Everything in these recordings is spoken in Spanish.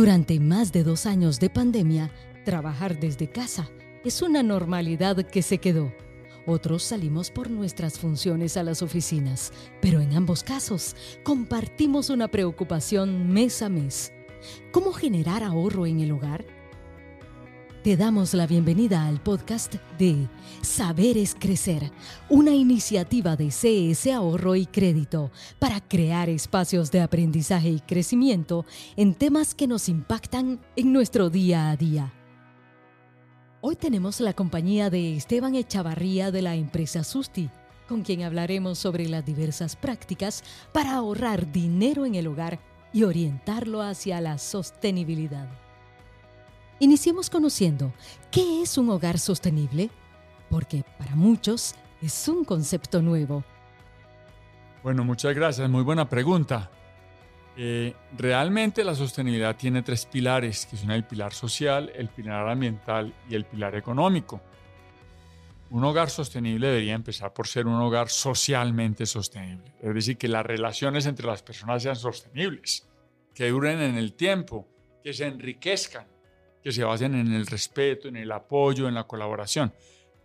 Durante más de dos años de pandemia, trabajar desde casa es una normalidad que se quedó. Otros salimos por nuestras funciones a las oficinas, pero en ambos casos compartimos una preocupación mes a mes. ¿Cómo generar ahorro en el hogar? Te damos la bienvenida al podcast de Saber es Crecer, una iniciativa de CS Ahorro y Crédito para crear espacios de aprendizaje y crecimiento en temas que nos impactan en nuestro día a día. Hoy tenemos la compañía de Esteban Echavarría de la empresa Susti, con quien hablaremos sobre las diversas prácticas para ahorrar dinero en el hogar y orientarlo hacia la sostenibilidad. Iniciemos conociendo qué es un hogar sostenible, porque para muchos es un concepto nuevo. Bueno, muchas gracias, muy buena pregunta. Eh, realmente la sostenibilidad tiene tres pilares, que son el pilar social, el pilar ambiental y el pilar económico. Un hogar sostenible debería empezar por ser un hogar socialmente sostenible, es decir, que las relaciones entre las personas sean sostenibles, que duren en el tiempo, que se enriquezcan, que se basen en el respeto, en el apoyo, en la colaboración,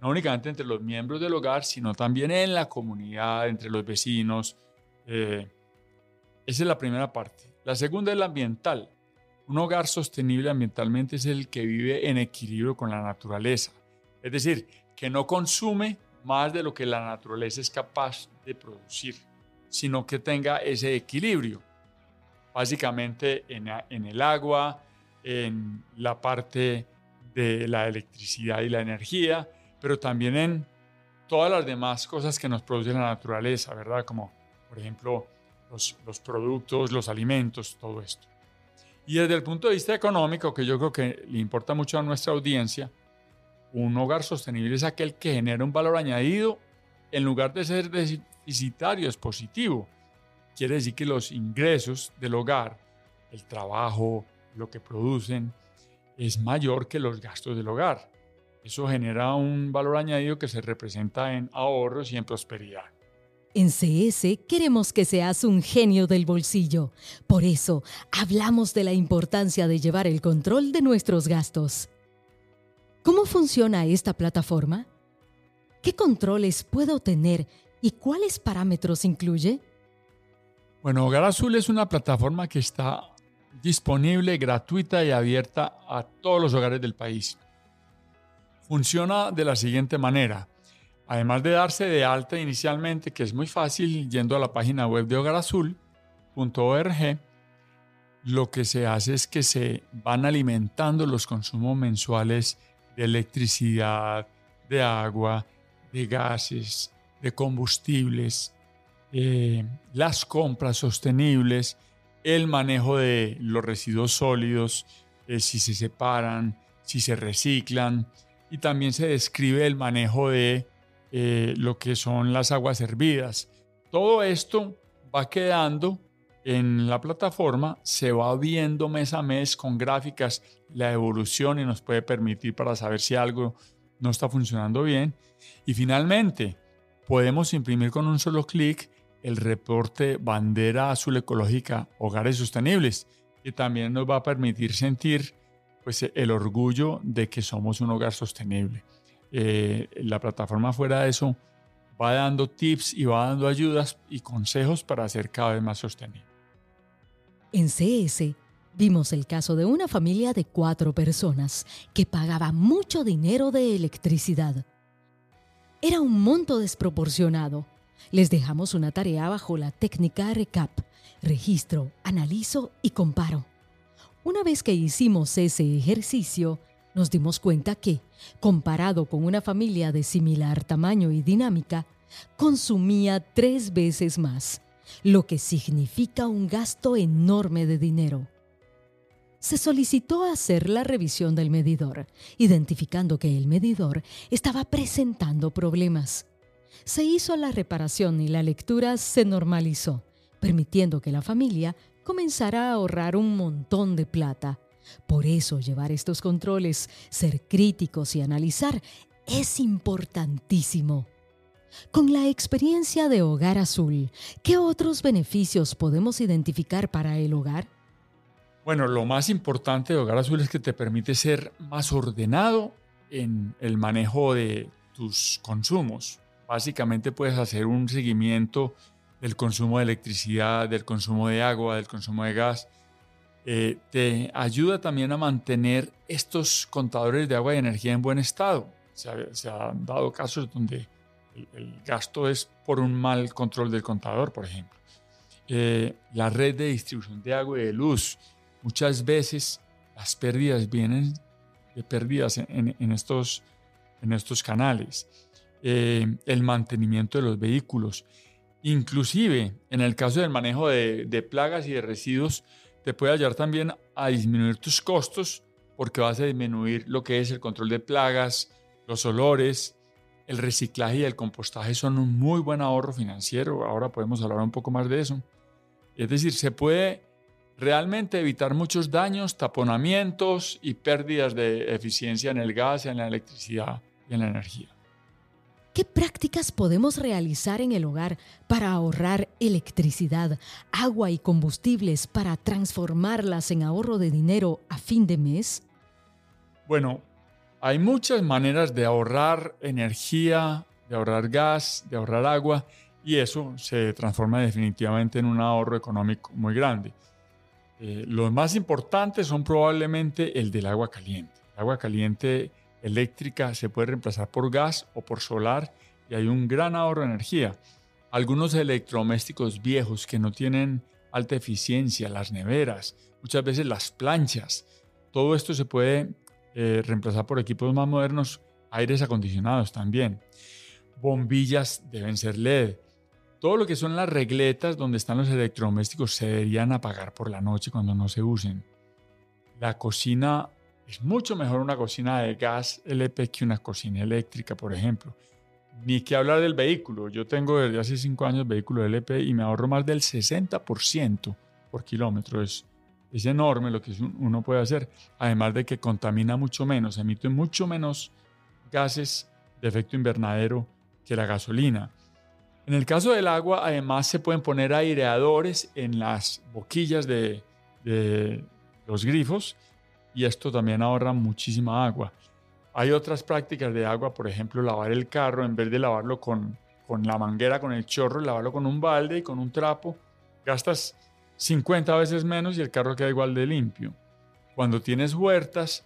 no únicamente entre los miembros del hogar, sino también en la comunidad, entre los vecinos. Eh, esa es la primera parte. La segunda es la ambiental. Un hogar sostenible ambientalmente es el que vive en equilibrio con la naturaleza, es decir, que no consume más de lo que la naturaleza es capaz de producir, sino que tenga ese equilibrio, básicamente en, en el agua, en la parte de la electricidad y la energía, pero también en todas las demás cosas que nos produce la naturaleza, ¿verdad? Como, por ejemplo, los, los productos, los alimentos, todo esto. Y desde el punto de vista económico, que yo creo que le importa mucho a nuestra audiencia, un hogar sostenible es aquel que genera un valor añadido en lugar de ser deficitario, es positivo. Quiere decir que los ingresos del hogar, el trabajo, lo que producen es mayor que los gastos del hogar. Eso genera un valor añadido que se representa en ahorros y en prosperidad. En CS queremos que seas un genio del bolsillo. Por eso hablamos de la importancia de llevar el control de nuestros gastos. ¿Cómo funciona esta plataforma? ¿Qué controles puedo tener y cuáles parámetros incluye? Bueno, Hogar Azul es una plataforma que está disponible, gratuita y abierta a todos los hogares del país. Funciona de la siguiente manera. Además de darse de alta inicialmente, que es muy fácil yendo a la página web de hogarazul.org, lo que se hace es que se van alimentando los consumos mensuales de electricidad, de agua, de gases, de combustibles, eh, las compras sostenibles el manejo de los residuos sólidos, eh, si se separan, si se reciclan, y también se describe el manejo de eh, lo que son las aguas hervidas. Todo esto va quedando en la plataforma, se va viendo mes a mes con gráficas la evolución y nos puede permitir para saber si algo no está funcionando bien. Y finalmente, podemos imprimir con un solo clic el reporte Bandera Azul Ecológica Hogares Sostenibles, y también nos va a permitir sentir pues, el orgullo de que somos un hogar sostenible. Eh, la plataforma fuera de eso va dando tips y va dando ayudas y consejos para ser cada vez más sostenible. En CS vimos el caso de una familia de cuatro personas que pagaba mucho dinero de electricidad. Era un monto desproporcionado les dejamos una tarea bajo la técnica RECAP, registro, analizo y comparo. Una vez que hicimos ese ejercicio, nos dimos cuenta que, comparado con una familia de similar tamaño y dinámica, consumía tres veces más, lo que significa un gasto enorme de dinero. Se solicitó hacer la revisión del medidor, identificando que el medidor estaba presentando problemas se hizo la reparación y la lectura se normalizó, permitiendo que la familia comenzara a ahorrar un montón de plata. Por eso llevar estos controles, ser críticos y analizar es importantísimo. Con la experiencia de Hogar Azul, ¿qué otros beneficios podemos identificar para el hogar? Bueno, lo más importante de Hogar Azul es que te permite ser más ordenado en el manejo de tus consumos. Básicamente puedes hacer un seguimiento del consumo de electricidad, del consumo de agua, del consumo de gas. Eh, te ayuda también a mantener estos contadores de agua y energía en buen estado. Se, han dado casos donde el, gasto es por un mal control del contador, por ejemplo. Eh, la red de distribución de agua y de luz Muchas veces las pérdidas vienen de pérdidas en, estos, en estos canales. Eh, el mantenimiento de los vehículos. Inclusive, en el caso del manejo de, de, plagas y de residuos, te puede ayudar también a disminuir tus costos porque vas a disminuir lo que es el control de plagas, los olores, el reciclaje y el compostaje son un muy buen ahorro financiero. Ahora podemos hablar un poco más de eso. Es decir, se puede realmente evitar muchos daños, taponamientos y pérdidas de eficiencia en el gas, en la electricidad y en la energía. ¿Qué prácticas podemos realizar en el hogar para ahorrar electricidad, agua y combustibles para transformarlas en ahorro de dinero a fin de mes? Bueno, hay muchas maneras de ahorrar energía, de ahorrar gas, de ahorrar agua y eso se transforma definitivamente en un ahorro económico muy grande. Eh, los más importantes son probablemente el del agua caliente. Agua caliente eléctrica se puede reemplazar por gas o por solar y hay un gran ahorro de energía. Algunos electrodomésticos viejos que no tienen alta eficiencia, las neveras, muchas veces las planchas, todo esto se puede eh, reemplazar por equipos más modernos, aires acondicionados también. Bombillas deben ser LED, todo lo que son las regletas donde están los electrodomésticos se deberían apagar por la noche cuando no se usen. La cocina es mucho mejor una cocina de gas LP que una cocina eléctrica, por ejemplo. Ni que hablar del vehículo. Yo tengo desde hace 5 años vehículo LP y me ahorro más del 60% por kilómetro. Es, es enorme lo que uno puede hacer. Además de que contamina mucho menos, emite mucho menos gases de efecto invernadero que la gasolina. En el caso del agua, además se pueden poner aireadores en las boquillas de, los grifos y esto también ahorra muchísima agua. Hay otras prácticas de agua, por ejemplo, lavar el carro en vez de lavarlo con, con la manguera, con el chorro, lavarlo con un balde y con un trapo. Gastas 50 veces menos y el carro queda igual de limpio. Cuando tienes huertas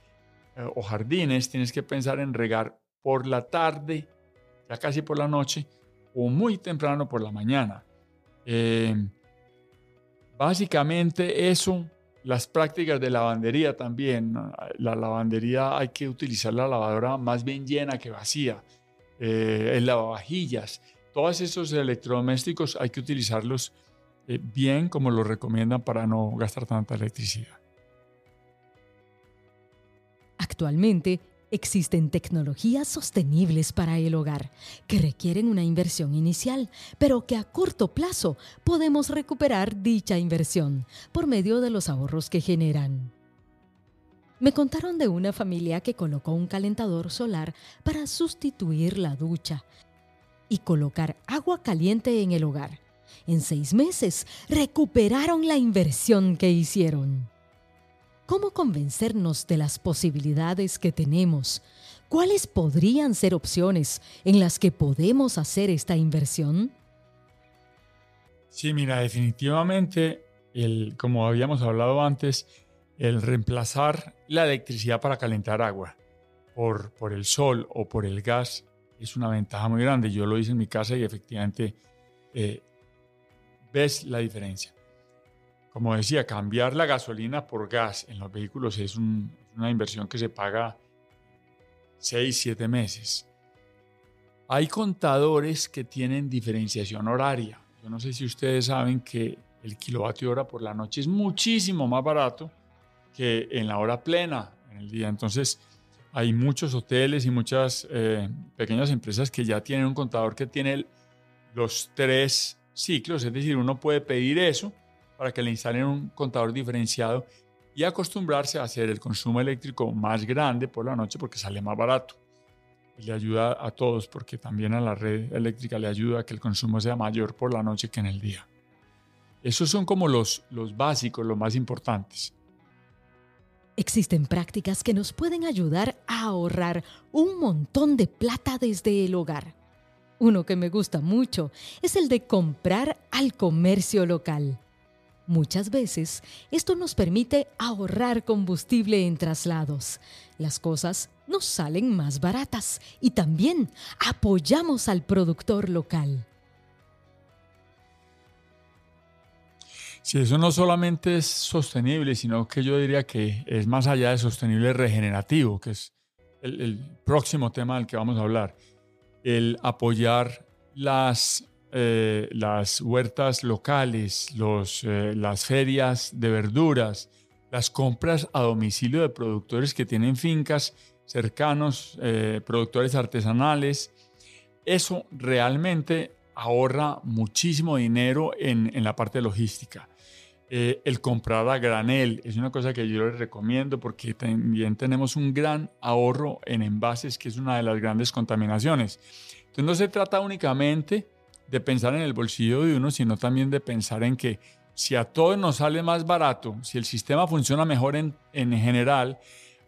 eh, o jardines, tienes que pensar en regar por la tarde, ya casi por la noche, o muy temprano por la mañana. Eh, básicamente eso, las prácticas de lavandería también. La lavandería hay que utilizar la lavadora más bien llena que vacía. Eh, el lavavajillas, todos esos electrodomésticos hay que utilizarlos eh, bien como lo recomiendan para no gastar tanta electricidad. Actualmente, Existen tecnologías sostenibles para el hogar que requieren una inversión inicial, pero que a corto plazo podemos recuperar dicha inversión por medio de los ahorros que generan. Me contaron de una familia que colocó un calentador solar para sustituir la ducha y colocar agua caliente en el hogar. En seis meses recuperaron la inversión que hicieron. ¿Cómo convencernos de las posibilidades que tenemos? ¿Cuáles podrían ser opciones en las que podemos hacer esta inversión? Sí, mira, definitivamente, el, como habíamos hablado antes, el reemplazar la electricidad para calentar agua por, por el sol o por el gas es una ventaja muy grande. Yo lo hice en mi casa y efectivamente eh, ves la diferencia. Como decía, cambiar la gasolina por gas en los vehículos es una inversión que se paga 6, 7 meses. Hay contadores que tienen diferenciación horaria. Yo no sé si ustedes saben que el kilovatio hora por la noche es muchísimo más barato que en la hora plena en el día. Entonces, hay muchos hoteles y muchas eh, pequeñas empresas que ya tienen un contador que tiene los tres ciclos, es decir, uno puede pedir eso para que le instalen un contador diferenciado y acostumbrarse a hacer el consumo eléctrico más grande por la noche porque sale más barato. Y le ayuda a todos porque también a la red eléctrica le ayuda a que el consumo sea mayor por la noche que en el día. Esos son como los, los básicos, los más importantes. Existen prácticas que nos pueden ayudar a ahorrar un montón de plata desde el hogar. Uno que me gusta mucho es el de comprar al comercio local. Muchas veces esto nos permite ahorrar combustible en traslados. Las cosas nos salen más baratas y también apoyamos al productor local. Si eso no solamente es sostenible, sino que yo diría que es más allá de sostenible regenerativo, que es el, próximo tema del que vamos a hablar. El apoyar las, eh, las huertas locales, los, eh, las ferias de verduras, las compras a domicilio de productores que tienen fincas cercanos, eh, productores artesanales. Eso realmente ahorra muchísimo dinero en, la parte logística. El comprar a granel es una cosa que yo les recomiendo porque también tenemos un gran ahorro en envases, que es una de las grandes contaminaciones. Entonces no se trata únicamente de pensar en el bolsillo de uno, sino también de pensar en que si a todos nos sale más barato, si el sistema funciona mejor en, en general,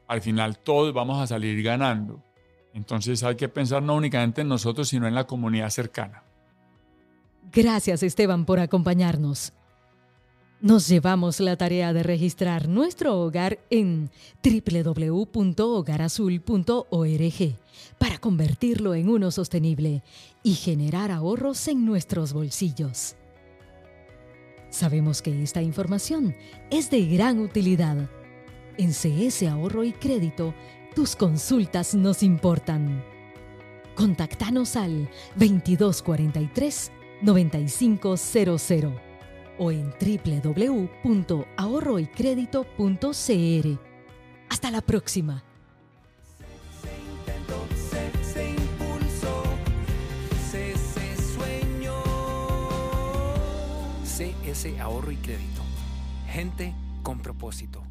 al final todos vamos a salir ganando. Entonces hay que pensar no únicamente en nosotros, sino en la comunidad cercana. Gracias Esteban por acompañarnos. Nos llevamos la tarea de registrar nuestro hogar en www.hogarazul.org convertirlo en uno sostenible y generar ahorros en nuestros bolsillos. Sabemos que esta información es de gran utilidad. En CS Ahorro y Crédito, tus consultas nos importan. Contactanos al 2243 9500 o en www.ahorroycredito.cr. Hasta la próxima. Ahorro y Crédito. Gente con propósito.